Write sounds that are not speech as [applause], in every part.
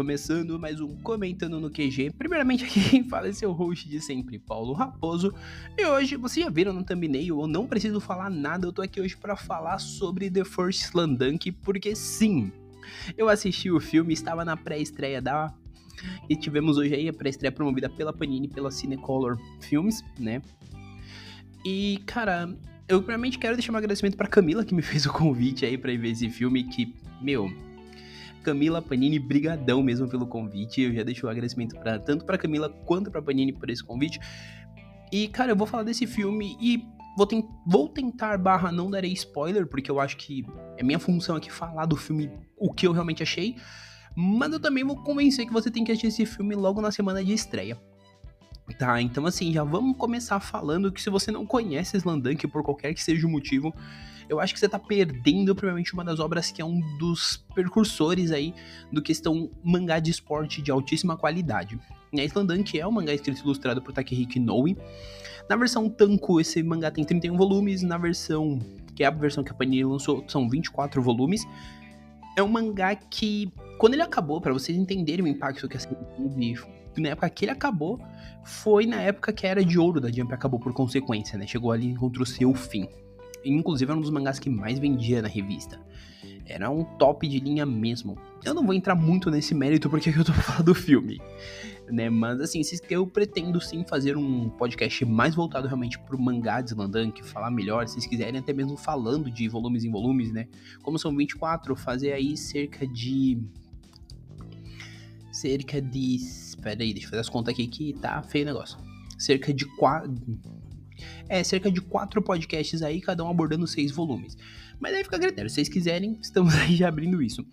começando mais um Comentando no QG. Primeiramente, aqui [laughs] quem fala é seu host de sempre, Paulo Raposo. E hoje, vocês já viram no thumbnail, eu não preciso falar nada, eu tô aqui hoje para falar sobre The First Slandunk, porque sim, eu assisti o filme, estava na pré-estreia da. E tivemos hoje aí a pré-estreia promovida pela Panini, pela Cinecolor Films, né? E, cara, eu primeiramente quero deixar um agradecimento pra Camila, que me [laughs] fez o convite aí pra ir ver esse filme, que, meu Camila Panini, brigadão mesmo pelo convite. Eu já deixo o agradecimento pra, tanto para Camila quanto para Panini por esse convite. E, cara, eu vou falar desse filme e vou, ten vou tentar barra não darei spoiler, porque eu acho que é minha função aqui falar do filme o que eu realmente achei. Mas eu também vou convencer que você tem que assistir esse filme logo na semana de estreia. Tá, então assim, já vamos começar falando que se você não conhece Slandunk por qualquer que seja o motivo, eu acho que você tá perdendo provavelmente uma das obras que é um dos percursores aí do questão mangá de esporte de altíssima qualidade. E a Slandunk é um mangá escrito e ilustrado por Takehiko Inoue. Na versão Tanko, esse mangá tem 31 volumes, na versão, que é a versão que a Panini lançou, são 24 volumes. É um mangá que, quando ele acabou, para vocês entenderem o impacto que a teve na época que ele acabou, foi na época que a era de ouro da Jump acabou por consequência, né? Chegou ali e encontrou seu fim. Inclusive era um dos mangás que mais vendia na revista. Era um top de linha mesmo. Eu não vou entrar muito nesse mérito porque [laughs] eu tô falando do filme, né? Mas assim, eu pretendo sim fazer um podcast mais voltado realmente pro mangá de Slandank, falar melhor, se vocês quiserem, até mesmo falando de volumes em volumes, né? Como são 24, fazer aí cerca de cerca de. Espera aí, deixa eu fazer as contas aqui que tá feio o negócio. Cerca de quatro. É, cerca de quatro podcasts aí, cada um abordando seis volumes. Mas aí fica a critério, se vocês quiserem, [laughs] estamos aí já abrindo isso.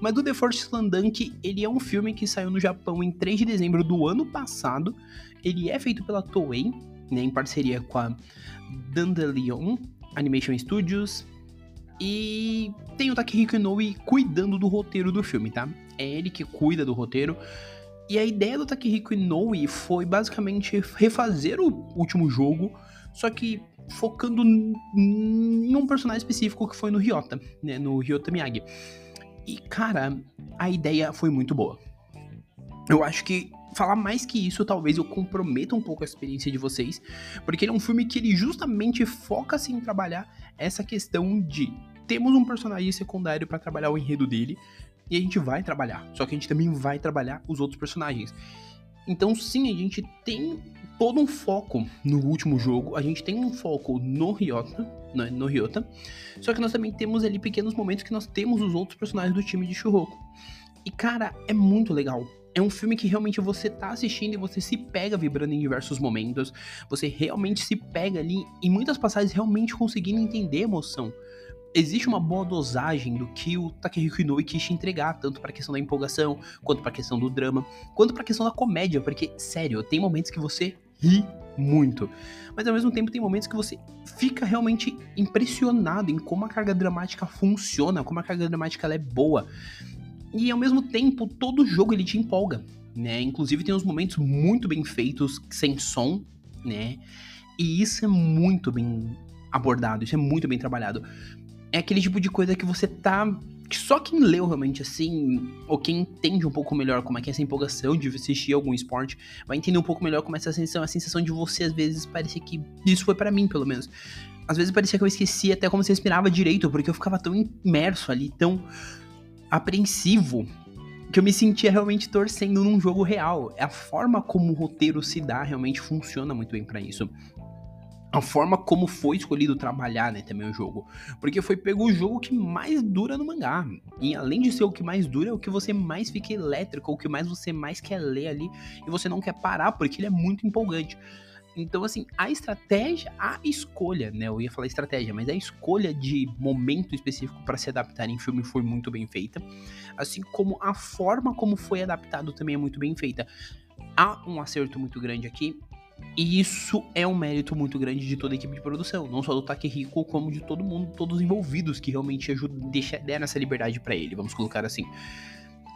Mas do The Force Slandunk, ele é um filme que saiu no Japão em 3 de dezembro do ano passado. Ele é feito pela Toei, né, em parceria com a Dandelion Animation Studios. E tem o Takehiko Inoue cuidando do roteiro do filme, tá? é ele que cuida do roteiro. E a ideia do Takehiko Inoue foi basicamente refazer o último jogo, só que focando em um personagem específico que foi no Ryota, né, no Ryota Miyagi. E cara, a ideia foi muito boa. Eu acho que falar mais que isso, talvez eu comprometa um pouco a experiência de vocês, porque ele é um filme que ele justamente foca assim, em trabalhar essa questão de temos um personagem secundário para trabalhar o enredo dele, e a gente vai trabalhar. Só que a gente também vai trabalhar os outros personagens. Então, sim, a gente tem todo um foco no último jogo. A gente tem um foco no Ryota, né, no Ryota. Só que nós também temos ali pequenos momentos que nós temos os outros personagens do time de Shuroko. E, cara, é muito legal. É um filme que realmente você tá assistindo e você se pega vibrando em diversos momentos. Você realmente se pega ali, em muitas passagens, realmente conseguindo entender a emoção existe uma boa dosagem do que o Takehiko Inoue quis te entregar, tanto para a questão da empolgação, quanto para a questão do drama, quanto para a questão da comédia, porque sério, tem momentos que você ri muito, mas ao mesmo tempo tem momentos que você fica realmente impressionado em como a carga dramática funciona, como a carga dramática é boa. E ao mesmo tempo, todo jogo ele te empolga, né? Inclusive tem uns momentos muito bem feitos sem som, né? E isso é muito bem abordado, isso é muito bem trabalhado é aquele tipo de coisa que você tá. Que só quem leu realmente assim, ou quem entende um pouco melhor como é que é essa empolgação de assistir algum esporte, vai entender um pouco melhor como é essa sensação, a sensação de você, às vezes, parecia que. Isso foi para mim, pelo menos. Às vezes parecia que eu esquecia até como se respirava direito, porque eu ficava tão imerso ali, tão apreensivo, que eu me sentia realmente torcendo num jogo real. É a forma como o roteiro se dá realmente funciona muito bem para isso a forma como foi escolhido trabalhar, né, também o jogo. Porque foi pego o jogo que mais dura no mangá. E além de ser o que mais dura, é o que você mais fica elétrico, o que mais você mais quer ler ali e você não quer parar porque ele é muito empolgante. Então, assim, a estratégia, a escolha, né? Eu ia falar estratégia, mas a escolha de momento específico para se adaptar em filme foi muito bem feita. Assim como a forma como foi adaptado também é muito bem feita. Há um acerto muito grande aqui e isso é um mérito muito grande de toda a equipe de produção, não só do Takehiko, como de todo mundo, todos os envolvidos que realmente ajudam, deixam, deram essa liberdade para ele, vamos colocar assim.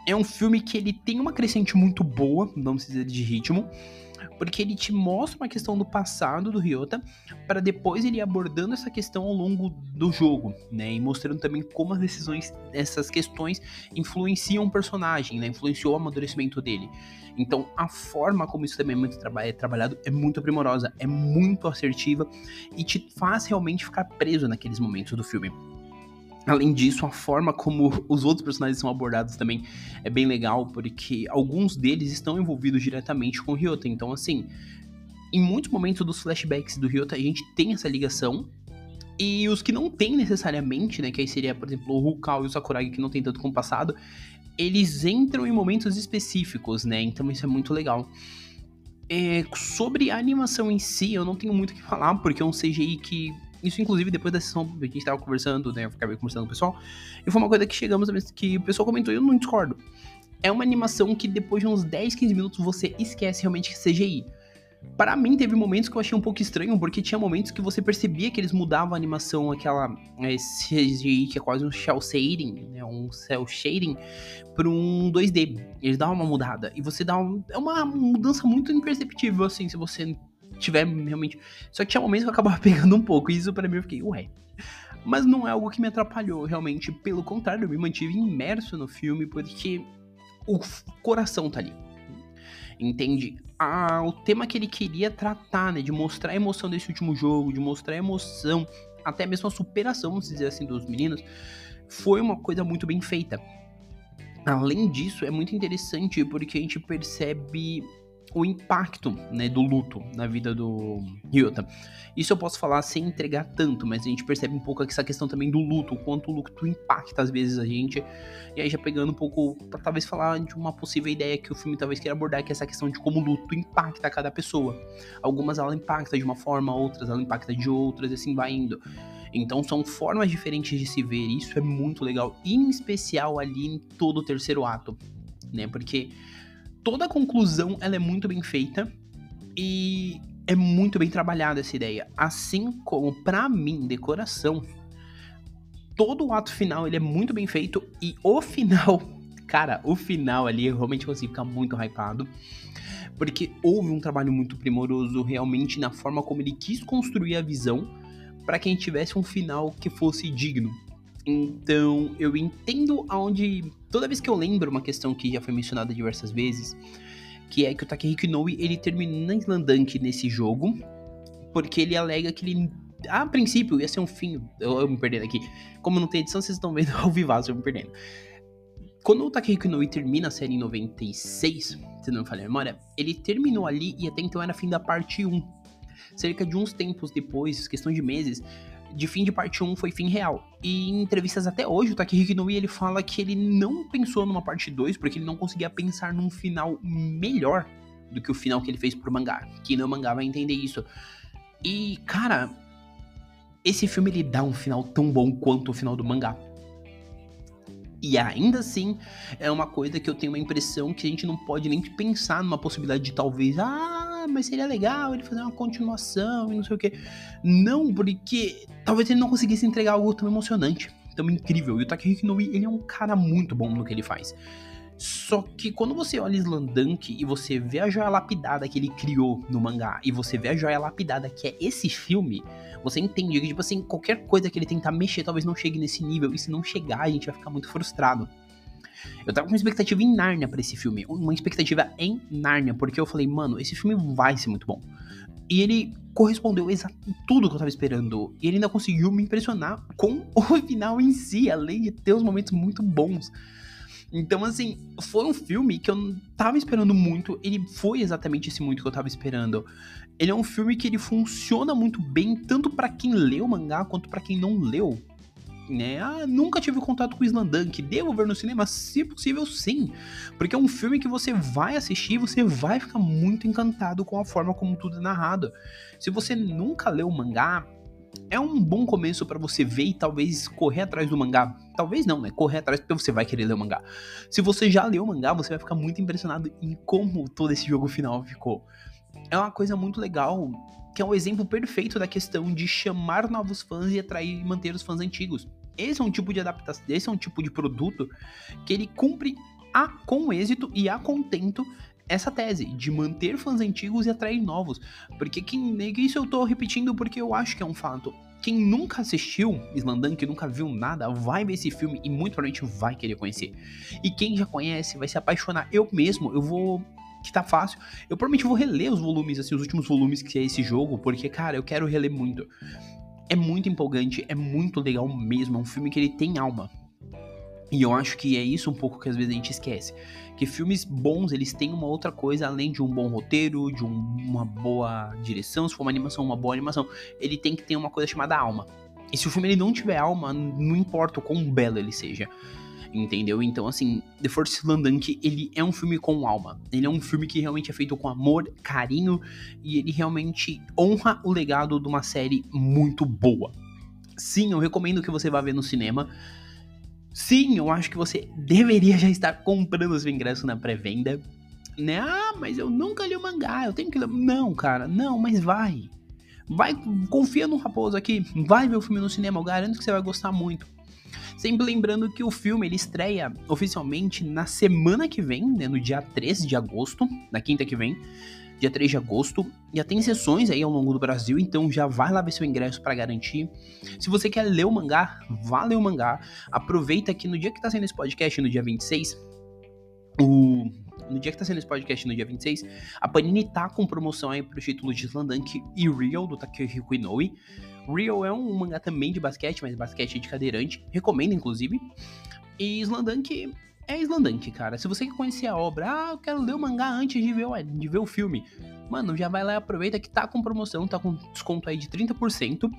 é um filme que ele tem uma crescente muito boa, vamos dizer, de ritmo, porque ele te mostra uma questão do passado do Ryota, para depois ele ir abordando essa questão ao longo do jogo, né? E mostrando também como as decisões, essas questões influenciam o personagem, né? Influenciou o amadurecimento dele. Então, a forma como isso também é, muito traba é trabalhado é muito primorosa, é muito assertiva e te faz realmente ficar preso naqueles momentos do filme. Além disso, a forma como os outros personagens são abordados também é bem legal, porque alguns deles estão envolvidos diretamente com o Ryota. Então, assim, em muitos momentos dos flashbacks do Ryota, a gente tem essa ligação. E os que não tem necessariamente, né, que aí seria, por exemplo, o Hukao e o Sakuragi, que não tem tanto com o passado, eles entram em momentos específicos, né? Então isso é muito legal. É, sobre a animação em si, eu não tenho muito o que falar, porque é um CGI que isso, inclusive, depois da sessão, a gente tava conversando, né? Eu acabei conversando com o pessoal. E foi uma coisa que chegamos que o pessoal comentou e eu não discordo. É uma animação que depois de uns 10, 15 minutos você esquece realmente que é CGI. Para mim, teve momentos que eu achei um pouco estranho, porque tinha momentos que você percebia que eles mudavam a animação, aquela CGI que é quase um shell shading, né, um cel shading, para um 2D. Eles davam uma mudada. E você dá um, é uma mudança muito imperceptível, assim, se você tiver realmente. Só que tinha momentos que eu acabava [laughs] pegando um pouco, e isso para mim eu fiquei, ué. Mas não é algo que me atrapalhou, realmente. Pelo contrário, eu me mantive imerso no filme, porque o coração tá ali. Entende? Ah, o tema que ele queria tratar, né? De mostrar a emoção desse último jogo, de mostrar a emoção, até mesmo a superação, vamos dizer assim, dos meninos, foi uma coisa muito bem feita. Além disso, é muito interessante porque a gente percebe o impacto né, do luto na vida do Ryota. Isso eu posso falar sem entregar tanto, mas a gente percebe um pouco essa questão também do luto, o quanto o luto impacta às vezes a gente. E aí já pegando um pouco para talvez falar de uma possível ideia que o filme talvez queira abordar, que é essa questão de como o luto impacta cada pessoa. Algumas ela impacta de uma forma, outras ela impacta de outras, e assim vai indo. Então são formas diferentes de se ver, isso é muito legal, em especial ali em todo o terceiro ato, né? Porque toda a conclusão ela é muito bem feita e é muito bem trabalhada essa ideia. Assim como, para mim, decoração, todo o ato final ele é muito bem feito e o final, [laughs] cara, o final ali eu realmente consigo ficar muito hypado. Porque houve um trabalho muito primoroso realmente na forma como ele quis construir a visão para que a gente tivesse um final que fosse digno. Então, eu entendo aonde. Toda vez que eu lembro uma questão que já foi mencionada diversas vezes, que é que o Takehiko Inoue ele termina Slandank nesse jogo, porque ele alega que ele. A princípio ia ser um fim. Eu, eu me perdendo aqui. Como não tem edição, vocês estão vendo [laughs] ao vivaço, eu me perdendo. Quando o Takehiko Inoue termina a série em 96, se não me falha a memória, ele terminou ali e até então era fim da parte 1. Cerca de uns tempos depois, questão de meses, de fim de parte 1 foi fim real. E em entrevistas até hoje, o Takehiko Inoue ele fala que ele não pensou numa parte 2 porque ele não conseguia pensar num final melhor do que o final que ele fez pro mangá. Que no mangá vai entender isso. E, cara, esse filme ele dá um final tão bom quanto o final do mangá. E ainda assim, é uma coisa que eu tenho uma impressão que a gente não pode nem pensar numa possibilidade de talvez, ah, mas seria legal ele fazer uma continuação e não sei o que. Não, porque talvez ele não conseguisse entregar algo tão emocionante, tão incrível. E o Takehiko Inoue, ele é um cara muito bom no que ele faz. Só que quando você olha Slandank e você vê a joia lapidada que ele criou no mangá e você vê a joia lapidada que é esse filme, você entende que, tipo assim, qualquer coisa que ele tentar mexer talvez não chegue nesse nível. E se não chegar, a gente vai ficar muito frustrado. Eu tava com uma expectativa em Nárnia para esse filme. Uma expectativa em Nárnia, porque eu falei, mano, esse filme vai ser muito bom. E ele correspondeu exatamente tudo que eu tava esperando. E ele ainda conseguiu me impressionar com [laughs] o final em si, além de ter os momentos muito bons. Então, assim, foi um filme que eu tava esperando muito. Ele foi exatamente esse muito que eu tava esperando. Ele é um filme que ele funciona muito bem, tanto para quem leu o mangá quanto para quem não leu. Né? Ah, nunca tive contato com Slandunk, devo ver no cinema? Se possível, sim. Porque é um filme que você vai assistir e você vai ficar muito encantado com a forma como tudo é narrado. Se você nunca leu o mangá, é um bom começo para você ver e talvez correr atrás do mangá. Talvez não, né? Correr atrás porque você vai querer ler o mangá. Se você já leu o mangá, você vai ficar muito impressionado em como todo esse jogo final ficou é uma coisa muito legal, que é um exemplo perfeito da questão de chamar novos fãs e atrair e manter os fãs antigos. Esse é um tipo de adaptação, esse é um tipo de produto que ele cumpre a, com êxito e a contento essa tese de manter fãs antigos e atrair novos. Porque quem. Isso eu tô repetindo porque eu acho que é um fato. Quem nunca assistiu Slandan, que nunca viu nada, vai ver esse filme e muito provavelmente vai querer conhecer. E quem já conhece vai se apaixonar. Eu mesmo, eu vou que tá fácil. Eu provavelmente vou reler os volumes, assim, os últimos volumes que é esse jogo, porque, cara, eu quero reler muito. É muito empolgante, é muito legal mesmo. É um filme que ele tem alma. E eu acho que é isso um pouco que às vezes a gente esquece. Que filmes bons, eles têm uma outra coisa além de um bom roteiro, de um, uma boa direção, se for uma animação, uma boa animação. Ele tem que ter uma coisa chamada alma. E se o filme ele não tiver alma, não importa o quão belo ele seja. Entendeu? Então, assim, The Force Landunk, ele é um filme com alma. Ele é um filme que realmente é feito com amor, carinho, e ele realmente honra o legado de uma série muito boa. Sim, eu recomendo que você vá ver no cinema. Sim, eu acho que você deveria já estar comprando seu ingresso na pré-venda. Né? Ah, mas eu nunca li o mangá, eu tenho que ler. Não, cara, não, mas vai. Vai, confia no Raposo aqui, vai ver o filme no cinema, eu garanto que você vai gostar muito. Sempre lembrando que o filme ele estreia oficialmente na semana que vem, né, no dia 13 de agosto, na quinta que vem, dia 3 de agosto. Já tem sessões aí ao longo do Brasil, então já vai lá ver seu ingresso para garantir. Se você quer ler o mangá, vá ler o mangá. Aproveita que no dia que tá saindo esse podcast, no dia 26, o no dia que tá sendo esse podcast, no dia 26, a Panini tá com promoção aí pro título de Slandunk e Real, do Takehiko Inoue. Real é um mangá também de basquete, mas basquete de cadeirante. Recomendo, inclusive. E Slandunk é Slandunk, cara. Se você quer conhecer a obra, ah, eu quero ler o mangá antes de ver, o, de ver o filme. Mano, já vai lá e aproveita que tá com promoção, tá com desconto aí de 30%.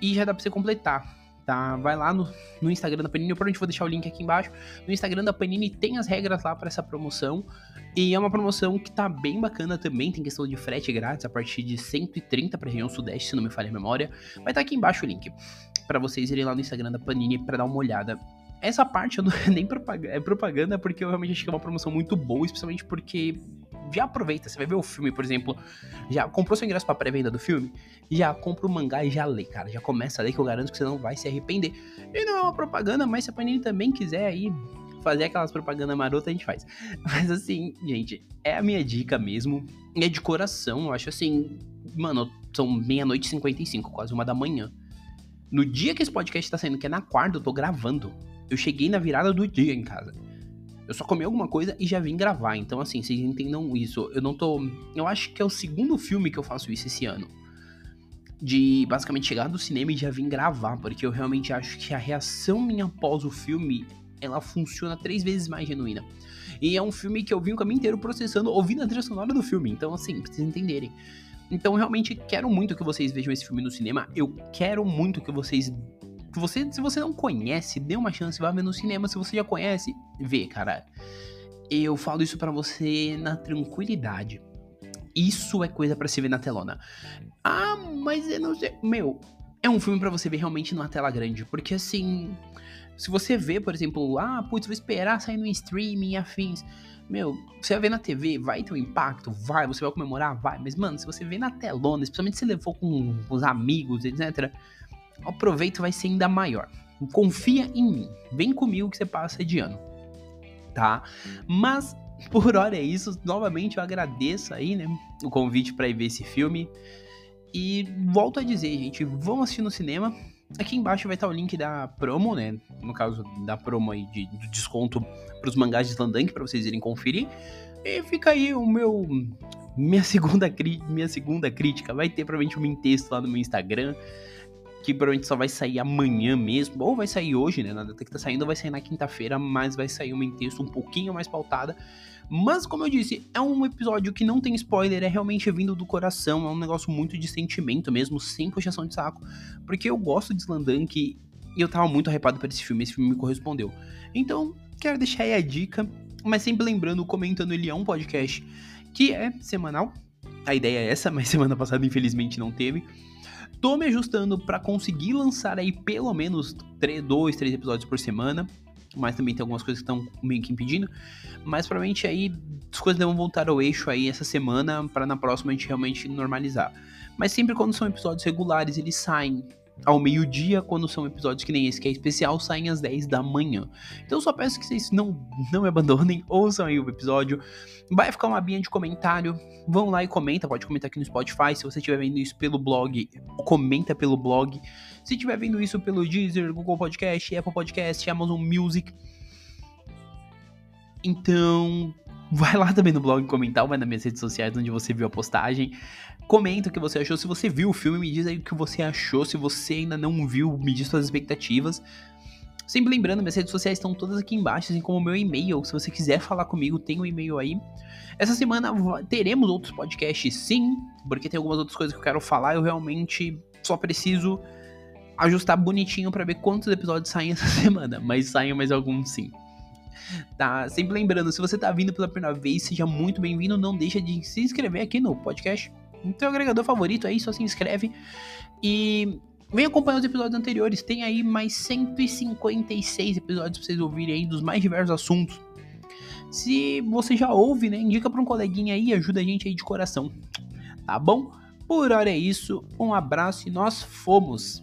E já dá pra você completar tá? Vai lá no, no Instagram da Panini, eu provavelmente vou deixar o link aqui embaixo. No Instagram da Panini tem as regras lá para essa promoção. E é uma promoção que tá bem bacana também, tem questão de frete grátis a partir de 130 para região sudeste, se não me falha a memória. Vai estar tá aqui embaixo o link para vocês irem lá no Instagram da Panini para dar uma olhada. Essa parte eu não, [laughs] nem propaganda, é propaganda porque eu realmente acho que é uma promoção muito boa, especialmente porque já aproveita, você vai ver o filme, por exemplo, já comprou seu ingresso pra pré-venda do filme, já compra o mangá e já lê, cara, já começa a ler que eu garanto que você não vai se arrepender. E não é uma propaganda, mas se a Panini também quiser aí fazer aquelas propagandas marotas, a gente faz. [laughs] Mas assim, gente, é a minha dica mesmo, é de coração, eu acho assim, mano, são meia-noite e 55, quase uma da manhã. No dia que esse podcast tá saindo, que é na quarta, eu tô gravando. Eu cheguei na virada do dia em casa. Eu só comi alguma coisa e já vim gravar. Então, assim, vocês entendam isso. Eu não tô. Eu acho que é o segundo filme que eu faço isso esse ano. De basicamente chegar do cinema e já vim gravar. Porque eu realmente acho que a reação minha após o filme ela funciona três vezes mais genuína. E é um filme que eu vi o caminho inteiro processando, ouvindo a trilha sonora do filme. Então, assim, pra vocês entenderem. Então, realmente, quero muito que vocês vejam esse filme no cinema. Eu quero muito que vocês você, se você não conhece, dê uma chance, vá ver no cinema. Se você já conhece, vê, cara. Eu falo isso para você na tranquilidade. Isso é coisa para se ver na telona. Ah, mas eu não sei. Meu, é um filme para você ver realmente numa tela grande. Porque assim. Se você vê, por exemplo, ah, putz, vou esperar sair no streaming afins. Meu, você vai ver na TV, vai ter um impacto, vai, você vai comemorar, vai. Mas, mano, se você vê na telona, especialmente se levou com os amigos, etc o proveito vai ser ainda maior. Confia em mim. Vem comigo que você passa de ano. Tá? Mas [laughs] por hora é isso. Novamente eu agradeço aí, né, o convite para ir ver esse filme. E volto a dizer, gente, vamos assistir no cinema. Aqui embaixo vai estar o link da promo, né? No caso da promo aí de, de desconto para os mangás de Slandank para vocês irem conferir. E fica aí o meu minha [laughs] segunda minha segunda crítica. Vai ter provavelmente um texto lá no meu Instagram que provavelmente só vai sair amanhã mesmo, ou vai sair hoje, né? Na data que tá saindo, vai sair na quinta-feira, mas vai sair uma em texto um pouquinho mais pautada. Mas, como eu disse, é um episódio que não tem spoiler, é realmente vindo do coração, é um negócio muito de sentimento mesmo, sem puxação de saco, porque eu gosto de Slandank e eu tava muito arrepado por esse filme, esse filme me correspondeu. Então, quero deixar aí a dica, mas sempre lembrando, comentando, ele é um podcast que é semanal. A ideia é essa, mas semana passada infelizmente não teve. Tô me ajustando para conseguir lançar aí pelo menos 3, 2, 3 episódios por semana. Mas também tem algumas coisas que estão meio que impedindo. Mas provavelmente aí as coisas devem voltar ao eixo aí essa semana para na próxima a gente realmente normalizar. Mas sempre quando são episódios regulares, eles saem ao meio-dia, quando são episódios que nem esse que é especial, saem às 10 da manhã. Então só peço que vocês não, não me abandonem, [laughs] ouçam aí o episódio. Vai ficar uma binha de comentário. Vão lá e comenta, pode comentar aqui no Spotify. Se você estiver vendo isso pelo blog, comenta pelo blog. Se estiver vendo isso pelo Deezer, Google Podcast, Apple Podcast, Amazon Music. Então, vai lá também no blog comentar, vai nas minhas redes sociais onde você viu a postagem. Comenta o que você achou. Se você viu o filme, me diz aí o que você achou. Se você ainda não viu, me diz suas expectativas. Sempre lembrando, minhas redes sociais estão todas aqui embaixo, assim como o meu e-mail. Se você quiser falar comigo, tem um e-mail aí. Essa semana teremos outros podcasts, sim, porque tem algumas outras coisas que eu quero falar. Eu realmente só preciso ajustar bonitinho para ver quantos episódios saem [laughs] essa semana, mas saem mais alguns sim. Tá, sempre lembrando, se você tá vindo pela primeira vez, seja muito bem-vindo, não deixa de se inscrever aqui no podcast. Teu agregador favorito aí, só se inscreve e vem acompanhar os episódios anteriores. Tem aí mais 156 episódios pra vocês ouvirem aí dos mais diversos assuntos. Se você já ouve, né, indica pra um coleguinha aí, ajuda a gente aí de coração. Tá bom? Por hora é isso, um abraço e nós fomos!